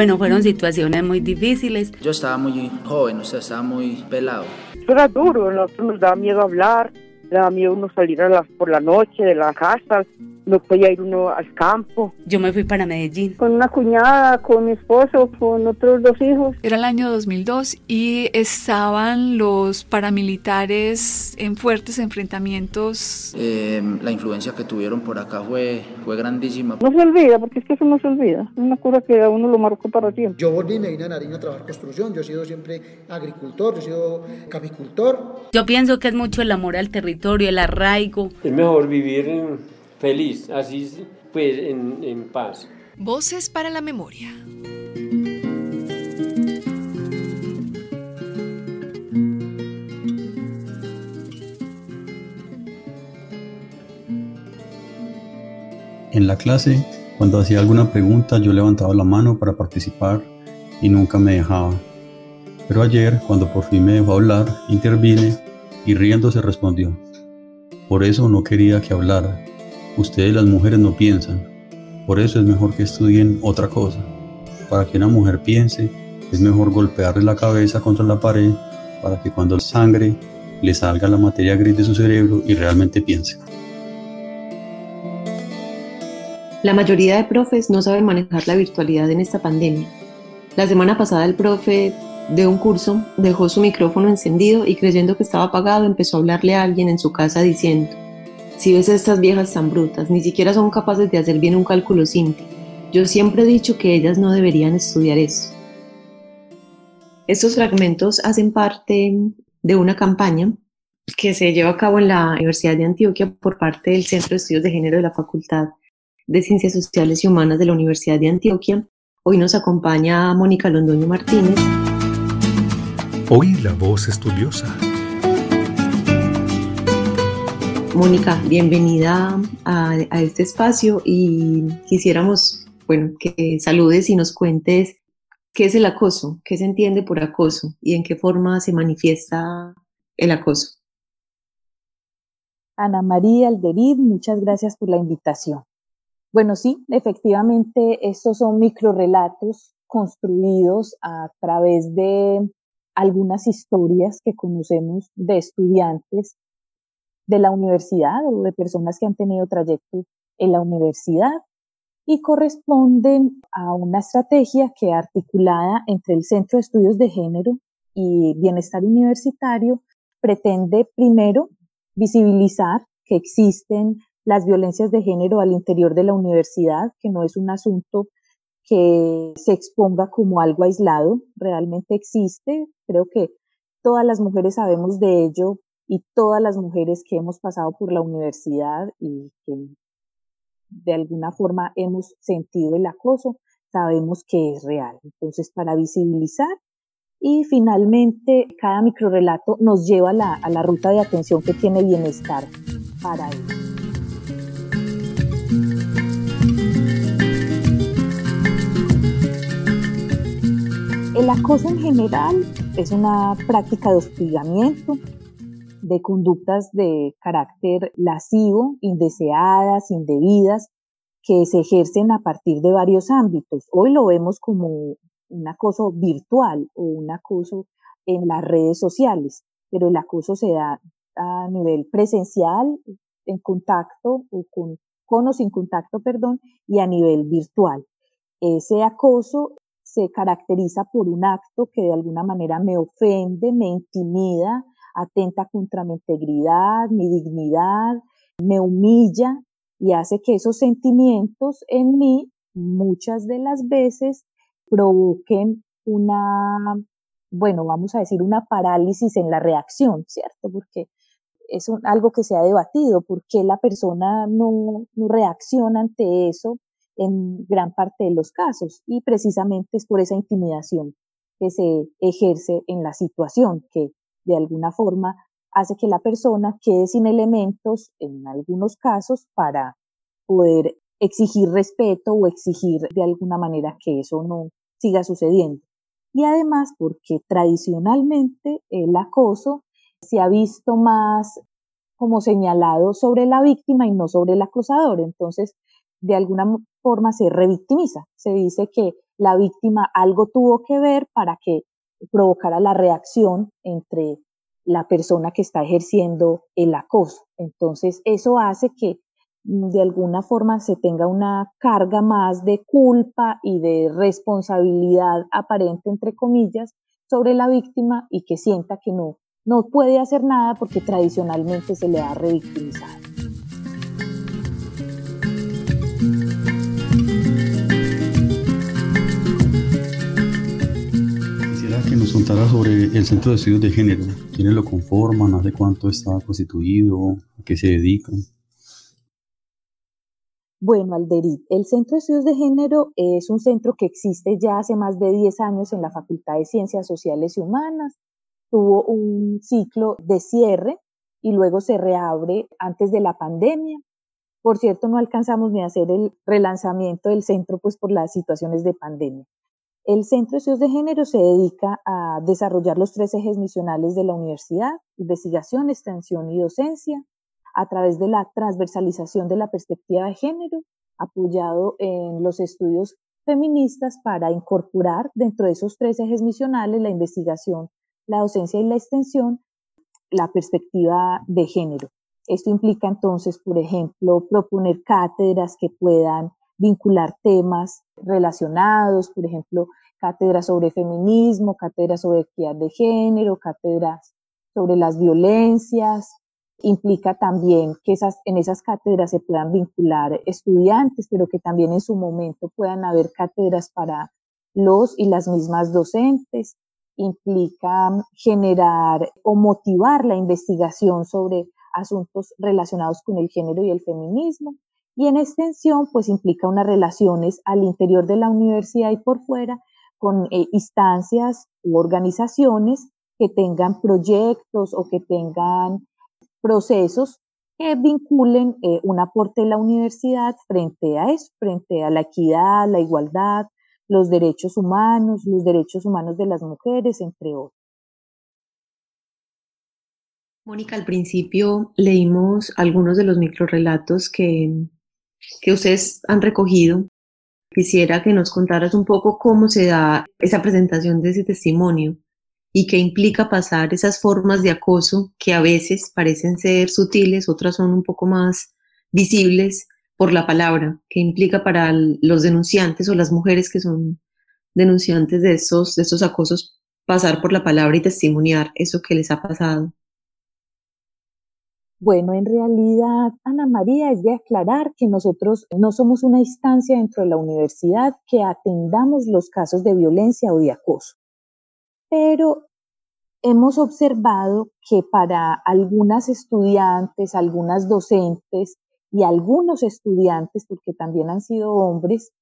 Bueno, fueron situaciones muy difíciles. Yo estaba muy joven, o sea, estaba muy pelado. era duro, nosotros nos daba miedo hablar, le daba miedo uno salir a las, por la noche de la casa, no podía ir uno al campo. Yo me fui para Medellín. Con una cuñada, con mi esposo, con otros dos hijos. Era el año 2002 y estaban los paramilitares en fuertes enfrentamientos. Eh, la influencia que tuvieron por acá fue, fue grandísima. No se olvida, porque es que eso no se olvida. Es una cosa que a uno lo marcó para siempre. Yo volví me vine a Nariño a trabajar construcción. Yo he sido siempre agricultor, yo he sido capicultor. Yo pienso que es mucho el amor al territorio, el arraigo. Es mejor vivir en feliz, así pues en, en paz. Voces para la memoria. En la clase, cuando hacía alguna pregunta, yo levantaba la mano para participar y nunca me dejaba. Pero ayer, cuando por fin me dejó hablar, intervine y riéndose respondió. Por eso no quería que hablara. Ustedes las mujeres no piensan. Por eso es mejor que estudien otra cosa. Para que una mujer piense, es mejor golpearle la cabeza contra la pared para que cuando sangre le salga la materia gris de su cerebro y realmente piense. La mayoría de profes no saben manejar la virtualidad en esta pandemia. La semana pasada el profe de un curso dejó su micrófono encendido y creyendo que estaba apagado empezó a hablarle a alguien en su casa diciendo, si ves a estas viejas tan brutas, ni siquiera son capaces de hacer bien un cálculo simple. Yo siempre he dicho que ellas no deberían estudiar esto. Estos fragmentos hacen parte de una campaña que se lleva a cabo en la Universidad de Antioquia por parte del Centro de Estudios de Género de la Facultad de Ciencias Sociales y Humanas de la Universidad de Antioquia. Hoy nos acompaña Mónica Londoño Martínez. Hoy la voz estudiosa. Mónica, bienvenida a, este espacio y quisiéramos, bueno, que saludes y nos cuentes qué es el acoso, qué se entiende por acoso y en qué forma se manifiesta el acoso. Ana María Alderid, muchas gracias por la invitación. Bueno, sí, efectivamente, estos son microrelatos construidos a través de algunas historias que conocemos de estudiantes de la universidad o de personas que han tenido trayecto en la universidad y corresponden a una estrategia que articulada entre el Centro de Estudios de Género y Bienestar Universitario pretende primero visibilizar que existen las violencias de género al interior de la universidad, que no es un asunto que se exponga como algo aislado, realmente existe. Creo que todas las mujeres sabemos de ello y todas las mujeres que hemos pasado por la universidad y que de alguna forma hemos sentido el acoso, sabemos que es real. Entonces, para visibilizar y finalmente, cada microrelato nos lleva a la, a la ruta de atención que tiene bienestar para ellos. El acoso en general es una práctica de hostigamiento, de conductas de carácter lascivo, indeseadas, indebidas, que se ejercen a partir de varios ámbitos. Hoy lo vemos como un acoso virtual o un acoso en las redes sociales, pero el acoso se da a nivel presencial, en contacto o con, con o sin contacto, perdón, y a nivel virtual. Ese acoso se caracteriza por un acto que de alguna manera me ofende, me intimida, atenta contra mi integridad, mi dignidad, me humilla y hace que esos sentimientos en mí muchas de las veces provoquen una, bueno, vamos a decir, una parálisis en la reacción, ¿cierto? Porque es algo que se ha debatido, ¿por qué la persona no reacciona ante eso? en gran parte de los casos y precisamente es por esa intimidación que se ejerce en la situación que de alguna forma hace que la persona quede sin elementos en algunos casos para poder exigir respeto o exigir de alguna manera que eso no siga sucediendo. Y además porque tradicionalmente el acoso se ha visto más como señalado sobre la víctima y no sobre el acosador. Entonces, de alguna forma se revictimiza. Se dice que la víctima algo tuvo que ver para que provocara la reacción entre la persona que está ejerciendo el acoso. Entonces, eso hace que mm, de alguna forma se tenga una carga más de culpa y de responsabilidad aparente, entre comillas, sobre la víctima y que sienta que no, no puede hacer nada porque tradicionalmente se le ha revictimizado. Que nos contara sobre el Centro de Estudios de Género. ¿Quiénes lo conforman? ¿Hace cuánto está constituido? ¿A qué se dedica? Bueno, Alderit, el Centro de Estudios de Género es un centro que existe ya hace más de 10 años en la Facultad de Ciencias Sociales y Humanas. Tuvo un ciclo de cierre y luego se reabre antes de la pandemia. Por cierto, no alcanzamos ni a hacer el relanzamiento del centro pues por las situaciones de pandemia. El Centro de Estudios de Género se dedica a desarrollar los tres ejes misionales de la universidad, investigación, extensión y docencia, a través de la transversalización de la perspectiva de género, apoyado en los estudios feministas para incorporar dentro de esos tres ejes misionales la investigación, la docencia y la extensión, la perspectiva de género. Esto implica entonces, por ejemplo, proponer cátedras que puedan vincular temas relacionados, por ejemplo, cátedras sobre feminismo, cátedras sobre equidad de género, cátedras sobre las violencias. Implica también que esas, en esas cátedras se puedan vincular estudiantes, pero que también en su momento puedan haber cátedras para los y las mismas docentes. Implica generar o motivar la investigación sobre asuntos relacionados con el género y el feminismo. Y en extensión, pues implica unas relaciones al interior de la universidad y por fuera con eh, instancias u organizaciones que tengan proyectos o que tengan procesos que vinculen eh, un aporte de la universidad frente a eso, frente a la equidad, la igualdad, los derechos humanos, los derechos humanos de las mujeres, entre otros. Mónica, al principio leímos algunos de los microrelatos que, que ustedes han recogido Quisiera que nos contaras un poco cómo se da esa presentación de ese testimonio y qué implica pasar esas formas de acoso que a veces parecen ser sutiles, otras son un poco más visibles por la palabra, qué implica para los denunciantes o las mujeres que son denunciantes de esos, de esos acosos pasar por la palabra y testimoniar eso que les ha pasado. Bueno, en realidad, Ana María, es de aclarar que nosotros no somos una instancia dentro de la universidad que atendamos los casos de violencia o de acoso. Pero hemos observado que para algunas estudiantes, algunas docentes y algunos estudiantes, porque también han sido hombres,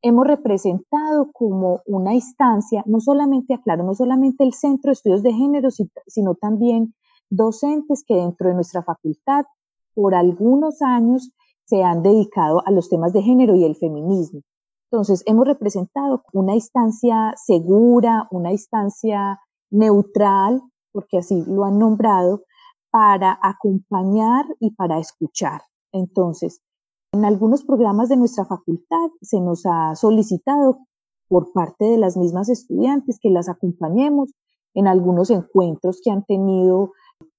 hemos representado como una instancia, no solamente, aclaro, no solamente el Centro de Estudios de Género, sino también docentes que dentro de nuestra facultad por algunos años se han dedicado a los temas de género y el feminismo. Entonces, hemos representado una instancia segura, una instancia neutral, porque así lo han nombrado, para acompañar y para escuchar. Entonces, en algunos programas de nuestra facultad se nos ha solicitado por parte de las mismas estudiantes que las acompañemos en algunos encuentros que han tenido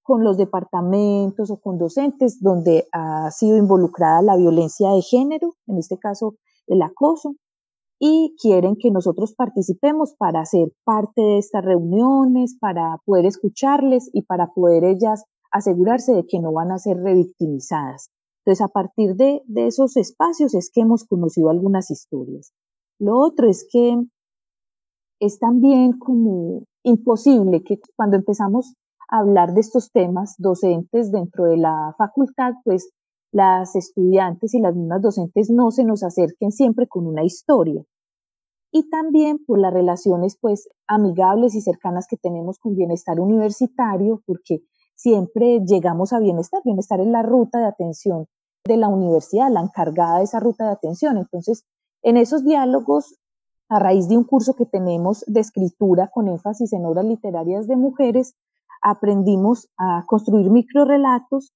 con los departamentos o con docentes donde ha sido involucrada la violencia de género, en este caso el acoso, y quieren que nosotros participemos para ser parte de estas reuniones, para poder escucharles y para poder ellas asegurarse de que no van a ser revictimizadas. Entonces, a partir de, de esos espacios es que hemos conocido algunas historias. Lo otro es que es también como imposible que cuando empezamos hablar de estos temas docentes dentro de la facultad, pues las estudiantes y las mismas docentes no se nos acerquen siempre con una historia. Y también por las relaciones pues amigables y cercanas que tenemos con bienestar universitario, porque siempre llegamos a bienestar. Bienestar es la ruta de atención de la universidad, la encargada de esa ruta de atención. Entonces, en esos diálogos, a raíz de un curso que tenemos de escritura con énfasis en obras literarias de mujeres, aprendimos a construir microrelatos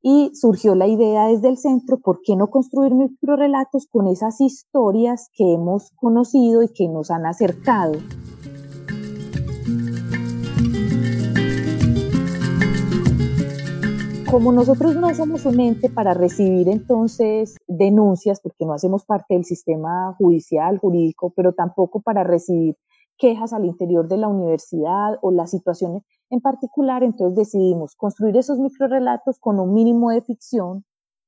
y surgió la idea desde el centro, ¿por qué no construir microrelatos con esas historias que hemos conocido y que nos han acercado? Como nosotros no somos un ente para recibir entonces denuncias, porque no hacemos parte del sistema judicial, jurídico, pero tampoco para recibir quejas al interior de la universidad o las situaciones en particular, entonces decidimos construir esos microrelatos con un mínimo de ficción,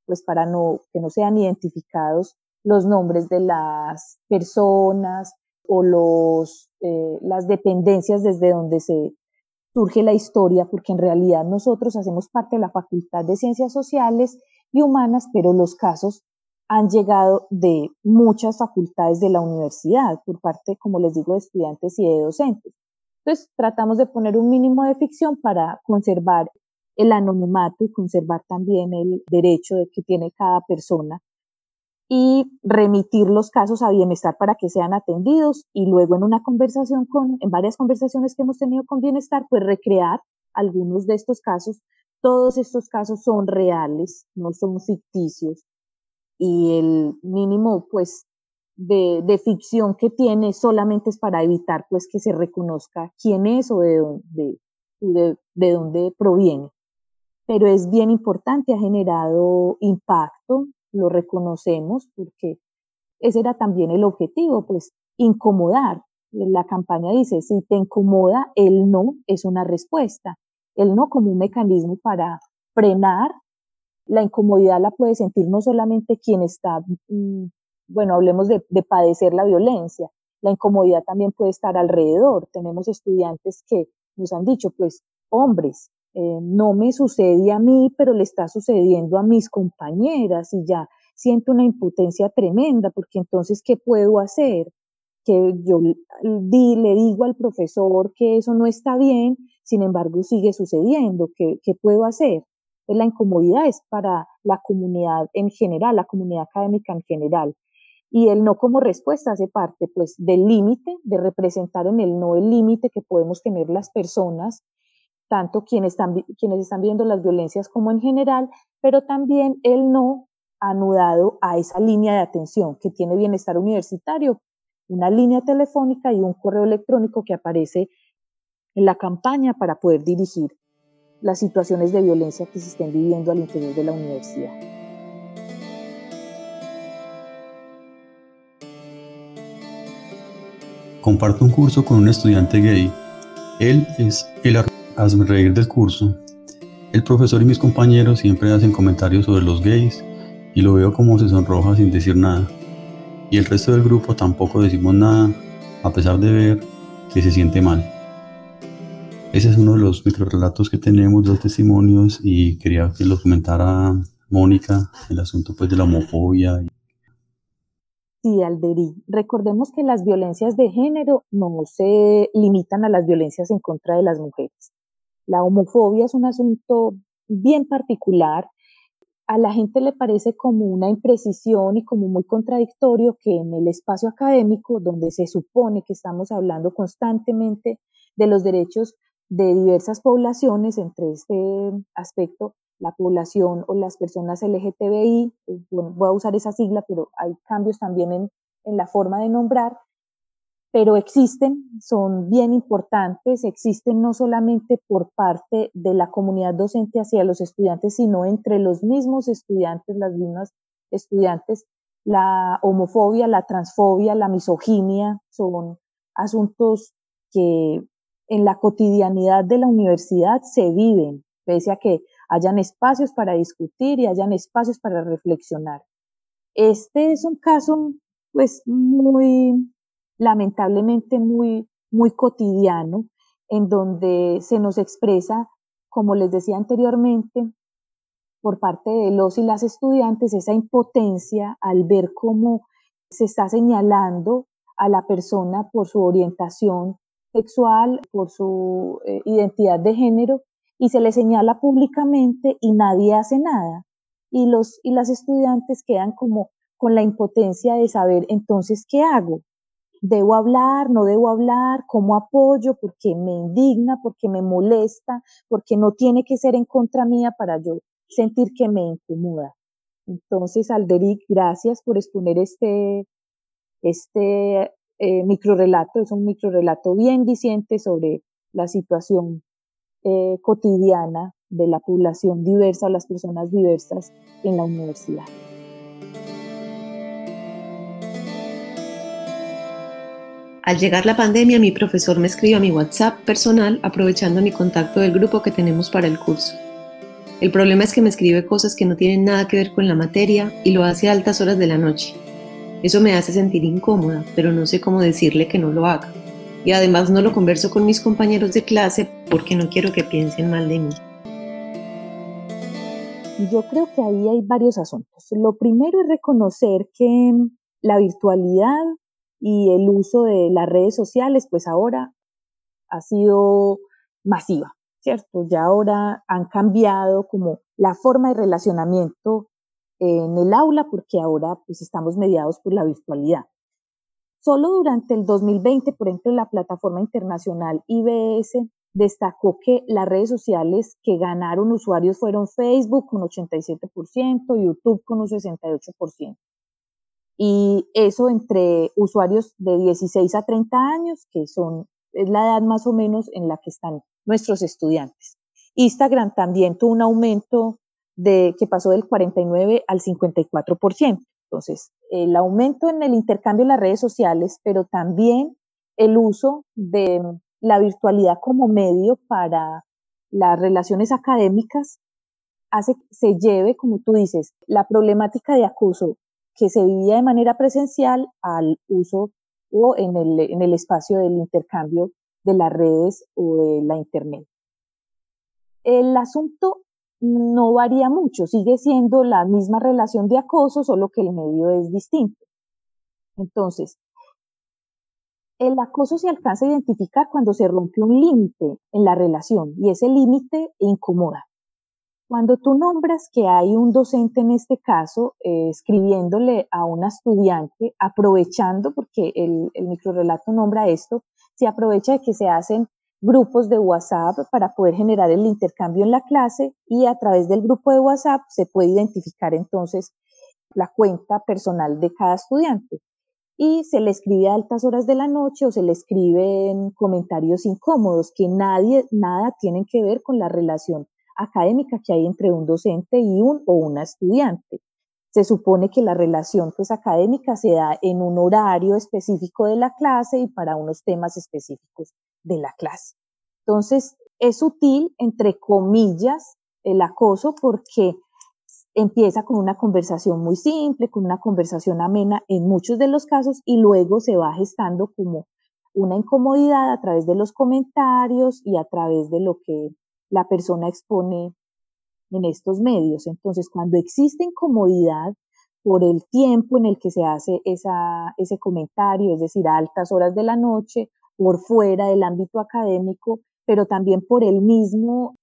pues para no, que no sean identificados los nombres de las personas o los, eh, las dependencias desde donde se surge la historia, porque en realidad nosotros hacemos parte de la Facultad de Ciencias Sociales y Humanas, pero los casos han llegado de muchas facultades de la universidad, por parte, como les digo, de estudiantes y de docentes. Entonces, tratamos de poner un mínimo de ficción para conservar el anonimato y conservar también el derecho de que tiene cada persona y remitir los casos a bienestar para que sean atendidos y luego en una conversación con, en varias conversaciones que hemos tenido con bienestar, pues recrear algunos de estos casos. Todos estos casos son reales, no son ficticios y el mínimo, pues, de, de, ficción que tiene solamente es para evitar pues que se reconozca quién es o de dónde, de, de dónde proviene. Pero es bien importante, ha generado impacto, lo reconocemos porque ese era también el objetivo, pues incomodar. La campaña dice, si te incomoda, el no es una respuesta. El no como un mecanismo para frenar. La incomodidad la puede sentir no solamente quien está mm, bueno, hablemos de, padecer la violencia. La incomodidad también puede estar alrededor. Tenemos estudiantes que nos han dicho, pues, hombres, eh, no me sucede a mí, pero le está sucediendo a mis compañeras y ya siento una impotencia tremenda, porque entonces, ¿qué puedo hacer? Que yo di, le digo al profesor que eso no está bien, sin embargo sigue sucediendo, ¿qué, qué puedo hacer? Pues la incomodidad es para la comunidad en general, la comunidad académica en general. Y el no como respuesta hace parte pues del límite, de representar en el no el límite que podemos tener las personas, tanto quienes están, quienes están viendo las violencias como en general, pero también el no anudado a esa línea de atención que tiene bienestar universitario, una línea telefónica y un correo electrónico que aparece en la campaña para poder dirigir las situaciones de violencia que se estén viviendo al interior de la universidad. Comparto un curso con un estudiante gay. Él es el reír del curso. El profesor y mis compañeros siempre hacen comentarios sobre los gays y lo veo como se sonroja sin decir nada. Y el resto del grupo tampoco decimos nada a pesar de ver que se siente mal. Ese es uno de los microrelatos que tenemos, dos testimonios y quería que lo comentara Mónica, el asunto pues de la homofobia. Sí, Alderí. Recordemos que las violencias de género no se limitan a las violencias en contra de las mujeres. La homofobia es un asunto bien particular. A la gente le parece como una imprecisión y como muy contradictorio que en el espacio académico, donde se supone que estamos hablando constantemente de los derechos de diversas poblaciones, entre este aspecto la población o las personas LGTBI, eh, voy a usar esa sigla, pero hay cambios también en, en la forma de nombrar, pero existen, son bien importantes, existen no solamente por parte de la comunidad docente hacia los estudiantes, sino entre los mismos estudiantes, las mismas estudiantes. La homofobia, la transfobia, la misoginia son asuntos que en la cotidianidad de la universidad se viven, pese a que hayan espacios para discutir y hayan espacios para reflexionar. Este es un caso, pues, muy, lamentablemente muy, muy cotidiano, en donde se nos expresa, como les decía anteriormente, por parte de los y las estudiantes, esa impotencia al ver cómo se está señalando a la persona por su orientación sexual, por su eh, identidad de género, y se le señala públicamente y nadie hace nada. Y los y las estudiantes quedan como con la impotencia de saber entonces qué hago. ¿Debo hablar? ¿No debo hablar? ¿Cómo apoyo? Porque me indigna, porque me molesta, porque no tiene que ser en contra mía para yo sentir que me incomoda. Entonces, Alderic, gracias por exponer este, este eh, microrelato. Es un microrelato bien diciente sobre la situación eh, cotidiana de la población diversa o las personas diversas en la universidad. Al llegar la pandemia, mi profesor me escribió a mi WhatsApp personal aprovechando mi contacto del grupo que tenemos para el curso. El problema es que me escribe cosas que no tienen nada que ver con la materia y lo hace a altas horas de la noche. Eso me hace sentir incómoda, pero no sé cómo decirle que no lo haga. Y además no lo converso con mis compañeros de clase porque no quiero que piensen mal de mí. Yo creo que ahí hay varios asuntos. Lo primero es reconocer que la virtualidad y el uso de las redes sociales, pues ahora ha sido masiva, ¿cierto? Ya ahora han cambiado como la forma de relacionamiento en el aula porque ahora pues estamos mediados por la virtualidad. Solo durante el 2020, por ejemplo, la plataforma internacional IBS destacó que las redes sociales que ganaron usuarios fueron Facebook con 87%, YouTube con un 68% y eso entre usuarios de 16 a 30 años, que son, es la edad más o menos en la que están nuestros estudiantes. Instagram también tuvo un aumento de, que pasó del 49 al 54%. Entonces, el aumento en el intercambio de las redes sociales, pero también el uso de la virtualidad como medio para las relaciones académicas hace que se lleve, como tú dices, la problemática de acoso que se vivía de manera presencial al uso o en el, en el espacio del intercambio de las redes o de la Internet. El asunto no varía mucho, sigue siendo la misma relación de acoso, solo que el medio es distinto. Entonces, el acoso se alcanza a identificar cuando se rompe un límite en la relación y ese límite incomoda. Cuando tú nombras que hay un docente en este caso eh, escribiéndole a una estudiante, aprovechando, porque el, el microrelato nombra esto, se aprovecha de que se hacen grupos de WhatsApp para poder generar el intercambio en la clase y a través del grupo de WhatsApp se puede identificar entonces la cuenta personal de cada estudiante. Y se le escribe a altas horas de la noche o se le escriben comentarios incómodos que nadie, nada tienen que ver con la relación académica que hay entre un docente y un o una estudiante. Se supone que la relación pues, académica se da en un horario específico de la clase y para unos temas específicos de la clase. Entonces, es útil, entre comillas, el acoso porque empieza con una conversación muy simple, con una conversación amena en muchos de los casos y luego se va gestando como una incomodidad a través de los comentarios y a través de lo que la persona expone en estos medios. Entonces, cuando existe incomodidad por el tiempo en el que se hace esa, ese comentario, es decir, a altas horas de la noche, por fuera del ámbito académico, pero también por el mismo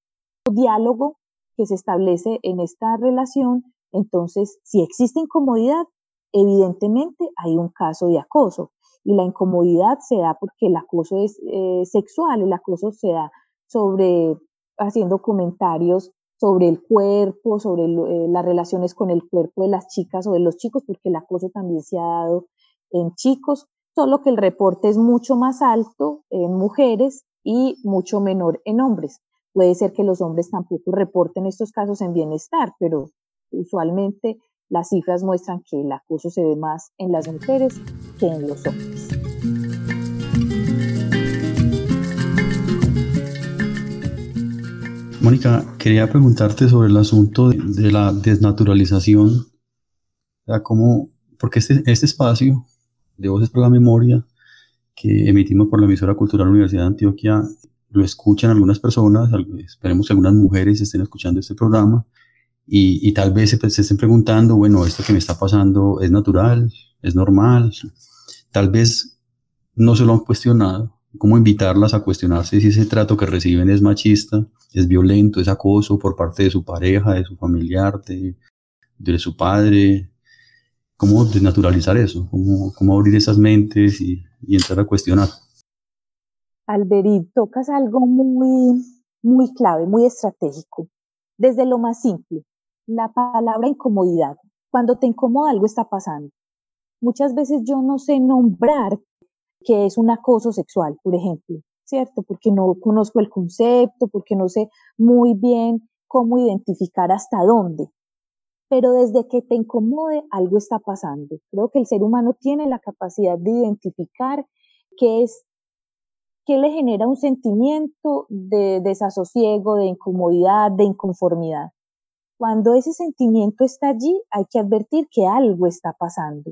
diálogo que se establece en esta relación, entonces, si existe incomodidad, evidentemente hay un caso de acoso. Y la incomodidad se da porque el acoso es eh, sexual, el acoso se da sobre haciendo comentarios sobre el cuerpo, sobre eh, las relaciones con el cuerpo de las chicas o de los chicos, porque el acoso también se ha dado en chicos, solo que el reporte es mucho más alto en mujeres y mucho menor en hombres. Puede ser que los hombres tampoco reporten estos casos en bienestar, pero usualmente las cifras muestran que el acoso se ve más en las mujeres que en los hombres. Mónica, quería preguntarte sobre el asunto de, la desnaturalización, o porque este, este espacio de Voces por la Memoria que emitimos por la emisora cultural Universidad de Antioquia. Lo escuchan algunas personas, esperemos que algunas mujeres estén escuchando este programa y, tal vez se, se, estén preguntando, bueno, esto que me está pasando es natural, es normal, tal vez no se lo han cuestionado, cómo invitarlas a cuestionarse si ese trato que reciben es machista, es violento, es acoso por parte de su pareja, de su familiar, de, de su padre. ¿Cómo desnaturalizar eso? ¿Cómo, cómo abrir esas mentes y, entrar a cuestionar? Alberit, tocas algo muy, muy clave, muy estratégico. Desde lo más simple, la palabra incomodidad. Cuando te incomoda algo está pasando. Muchas veces yo no sé nombrar que es un acoso sexual, por ejemplo, ¿cierto? Porque no conozco el concepto, porque no sé muy bien cómo identificar hasta dónde. Pero desde que te incomode, algo está pasando. Creo que el ser humano tiene la capacidad de identificar qué es, qué le genera un sentimiento de desasosiego, de incomodidad, de inconformidad. Cuando ese sentimiento está allí, hay que advertir que algo está pasando.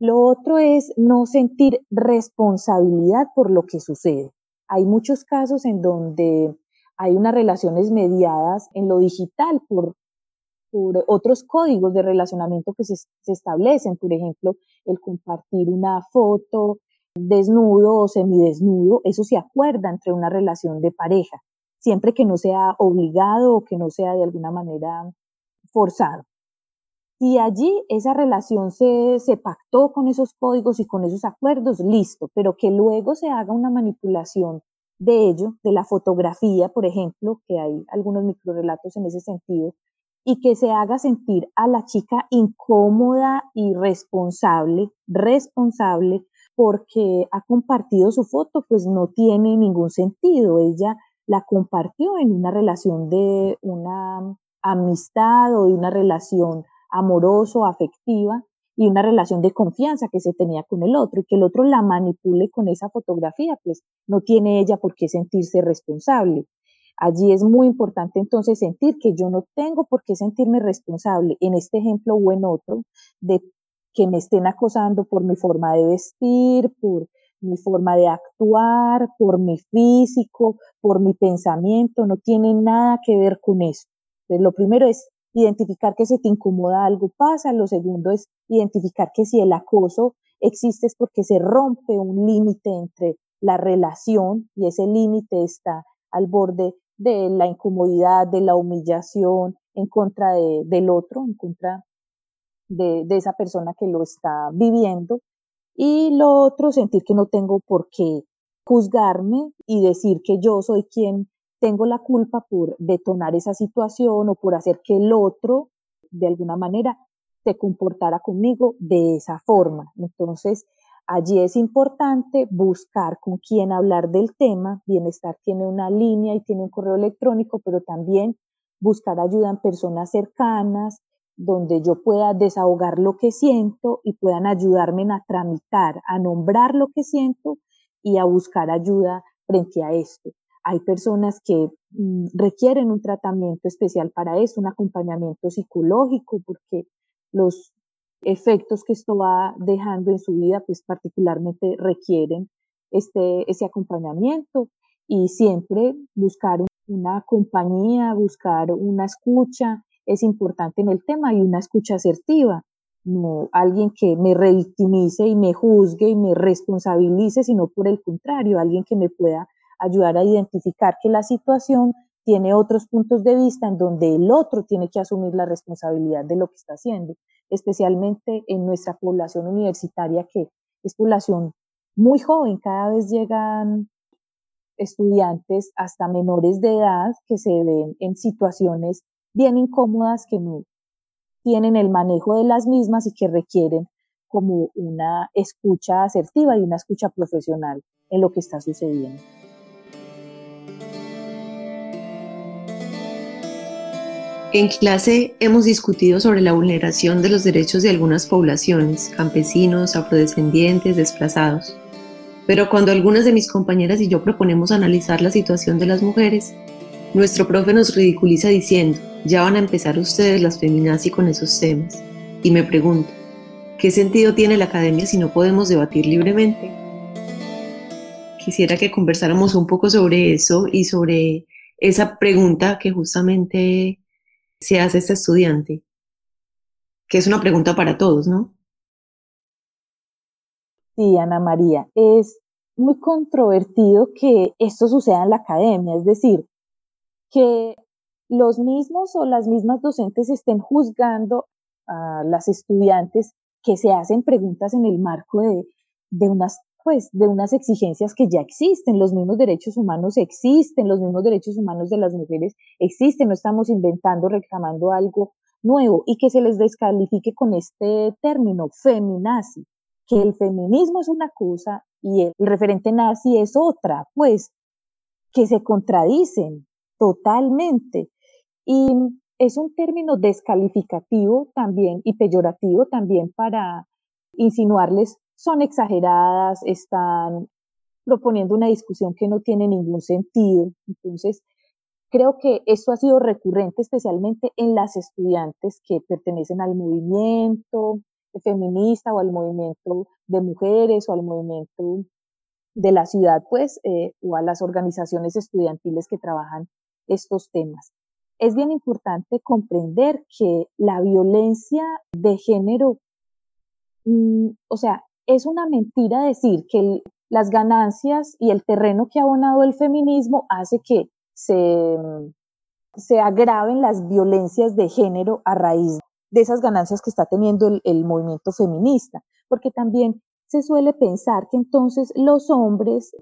Lo otro es no sentir responsabilidad por lo que sucede. Hay muchos casos en donde hay unas relaciones mediadas en lo digital por, otros códigos de relacionamiento que se, se establecen, por ejemplo, el compartir una foto desnudo o semidesnudo, eso se acuerda entre una relación de pareja, siempre que no sea obligado o que no sea de alguna manera forzado. Si allí esa relación se, se pactó con esos códigos y con esos acuerdos, listo, pero que luego se haga una manipulación de ello, de la fotografía, por ejemplo, que hay algunos microrelatos en ese sentido, y que se haga sentir a la chica incómoda y responsable, responsable, porque ha compartido su foto, pues no tiene ningún sentido. Ella la compartió en una relación de una amistad o de una relación amoroso, afectiva y una relación de confianza que se tenía con el otro y que el otro la manipule con esa fotografía, pues no tiene ella por qué sentirse responsable. Allí es muy importante entonces sentir que yo no tengo por qué sentirme responsable en este ejemplo o en otro de que me estén acosando por mi forma de vestir, por mi forma de actuar, por mi físico, por mi pensamiento, no tiene nada que ver con eso. Entonces, lo primero es identificar que si te incomoda algo pasa. Lo segundo es identificar que si el acoso existe es porque se rompe un límite entre la relación y ese límite está al borde de la incomodidad, de la humillación en contra de, del otro, en contra de, de esa persona que lo está viviendo. Y lo otro, sentir que no tengo por qué juzgarme y decir que yo soy quien tengo la culpa por detonar esa situación o por hacer que el otro, de alguna manera, se comportara conmigo de esa forma. Entonces, allí es importante buscar con quién hablar del tema. Bienestar tiene una línea y tiene un correo electrónico, pero también buscar ayuda en personas cercanas, donde yo pueda desahogar lo que siento y puedan ayudarme a tramitar, a nombrar lo que siento y a buscar ayuda frente a esto. Hay personas que mm, requieren un tratamiento especial para eso, un acompañamiento psicológico, porque los efectos que esto va dejando en su vida, pues particularmente requieren este, ese acompañamiento y siempre buscar una compañía, buscar una escucha, es importante en el tema y una escucha asertiva, no alguien que me revictimice y me juzgue y me responsabilice, sino por el contrario, alguien que me pueda ayudar a identificar que la situación tiene otros puntos de vista en donde el otro tiene que asumir la responsabilidad de lo que está haciendo, especialmente en nuestra población universitaria que es población muy joven, cada vez llegan estudiantes hasta menores de edad que se ven en situaciones bien incómodas que no tienen el manejo de las mismas y que requieren como una escucha asertiva y una escucha profesional en lo que está sucediendo. En clase hemos discutido sobre la vulneración de los derechos de algunas poblaciones, campesinos, afrodescendientes, desplazados. Pero cuando algunas de mis compañeras y yo proponemos analizar la situación de las mujeres, nuestro profe nos ridiculiza diciendo, ya van a empezar ustedes las feminazis con esos temas. Y me pregunto, ¿qué sentido tiene la academia si no podemos debatir libremente? Quisiera que conversáramos un poco sobre eso y sobre esa pregunta que justamente se hace estudiante, que es una pregunta para todos, ¿no? Sí, Ana María, es muy controvertido que esto suceda en la academia, es decir, que los mismos o las mismas docentes estén juzgando a las estudiantes que se hacen preguntas en el marco de, de unas pues de unas exigencias que ya existen, los mismos derechos humanos existen, los mismos derechos humanos de las mujeres existen, no estamos inventando, reclamando algo nuevo. Y que se les descalifique con este término, feminazi, que el feminismo es una cosa y el referente nazi es otra, pues que se contradicen totalmente. Y es un término descalificativo también y peyorativo también para insinuarles son exageradas, están proponiendo una discusión que no tiene ningún sentido. Entonces, creo que esto ha sido recurrente especialmente en las estudiantes que pertenecen al movimiento feminista o al movimiento de mujeres o al movimiento de la ciudad, pues, eh, o a las organizaciones estudiantiles que trabajan estos temas. Es bien importante comprender que la violencia de género, mm, o sea, es una mentira decir que las ganancias y el terreno que ha abonado el feminismo hace que se, se agraven las violencias de género a raíz de esas ganancias que está teniendo el, el movimiento feminista, porque también se suele pensar que entonces los hombres,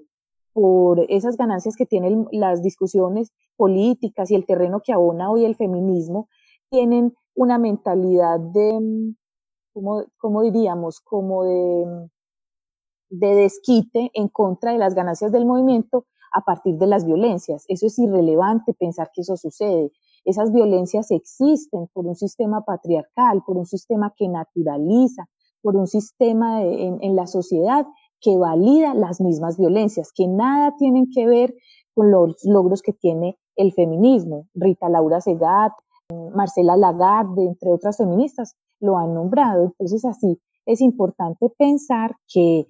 por esas ganancias que tienen las discusiones políticas y el terreno que abona hoy el feminismo, tienen una mentalidad de, ¿cómo, diríamos? Como de, de desquite en contra de las ganancias del movimiento a partir de las violencias. Eso es irrelevante pensar que eso sucede. Esas violencias existen por un sistema patriarcal, por un sistema que naturaliza, por un sistema en, en, la sociedad que valida las mismas violencias, que nada tienen que ver con los logros que tiene el feminismo. Rita Laura Segat, Marcela Lagarde, entre otras feministas, lo han nombrado. Entonces, así es importante pensar que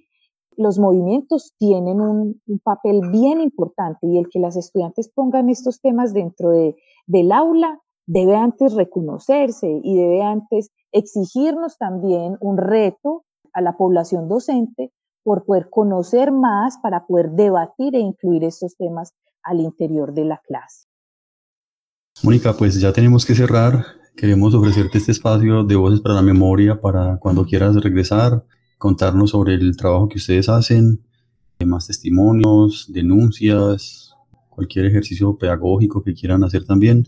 los movimientos tienen un, papel bien importante y el que las estudiantes pongan estos temas dentro de, del aula debe antes reconocerse y debe antes exigirnos también un reto a la población docente por poder conocer más para poder debatir e incluir estos temas al interior de la clase. Mónica, pues ya tenemos que cerrar. Queremos ofrecerte este espacio de voces para la memoria para cuando quieras regresar, contarnos sobre el trabajo que ustedes hacen, más testimonios, denuncias, cualquier ejercicio pedagógico que quieran hacer también.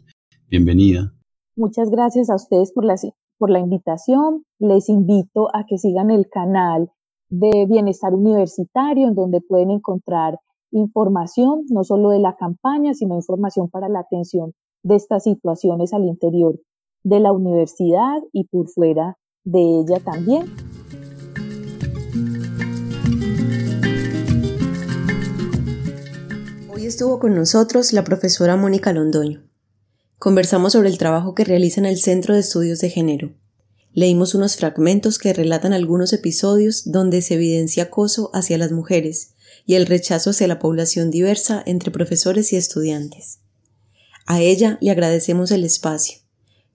Bienvenida. Muchas gracias a ustedes por la, por la invitación. Les invito a que sigan el canal de Bienestar Universitario, en donde pueden encontrar información, no solo de la campaña, sino información para la atención de estas situaciones al interior de la universidad y por fuera de ella también. Hoy estuvo con nosotros la profesora Mónica Londoño. Conversamos sobre el trabajo que realiza en el Centro de Estudios de Género. Leímos unos fragmentos que relatan algunos episodios donde se evidencia acoso hacia las mujeres y el rechazo hacia la población diversa entre profesores y estudiantes. A ella le agradecemos el espacio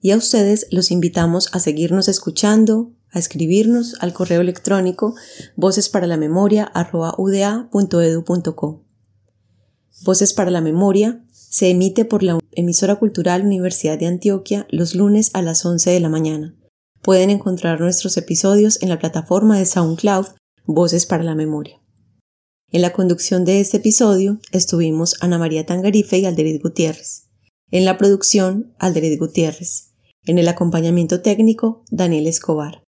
y a ustedes los invitamos a seguirnos escuchando, a escribirnos al correo electrónico voces para la Voces para la memoria se emite por la emisora cultural Universidad de Antioquia los lunes a las 11 de la mañana. Pueden encontrar nuestros episodios en la plataforma de SoundCloud Voces para la Memoria. En la conducción de este episodio estuvimos Ana María Tangarife y Alderit Gutiérrez. En la producción, Alderit Gutiérrez. En el acompañamiento técnico, Daniel Escobar.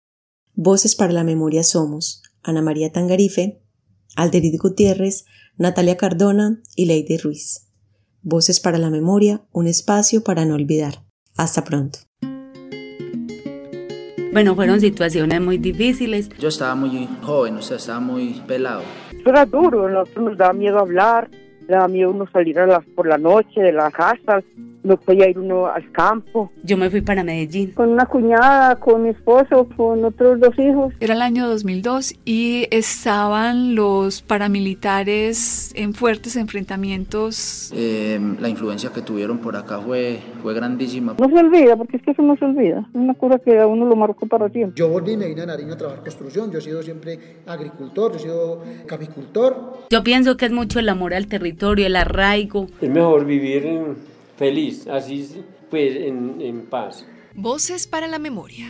Voces para la memoria somos Ana María Tangarife, Alderid Gutiérrez, Natalia Cardona y Lady Ruiz. Voces para la memoria, un espacio para no olvidar. Hasta pronto. Bueno, fueron situaciones muy difíciles. Yo estaba muy joven, o sea, estaba muy pelado. Era duro, nosotros nos daba miedo hablar, le daba miedo uno salir a las, por la noche de las casas, no podía ir uno al campo. Yo me fui para Medellín. Con una cuñada, con mi esposo, con otros dos hijos. Era el año 2002 y estaban los paramilitares en fuertes enfrentamientos. Eh, la influencia que tuvieron por acá fue, fue grandísima. No se olvida, porque es que eso no se olvida. Es una cosa que a uno lo marcó para siempre. Yo volví me vine a Nariño a trabajar construcción. Yo he sido siempre agricultor, yo he sido capicultor. Yo pienso que es mucho el amor al territorio, el arraigo. Es mejor vivir en feliz, así pues en, en paz. Voces para la memoria.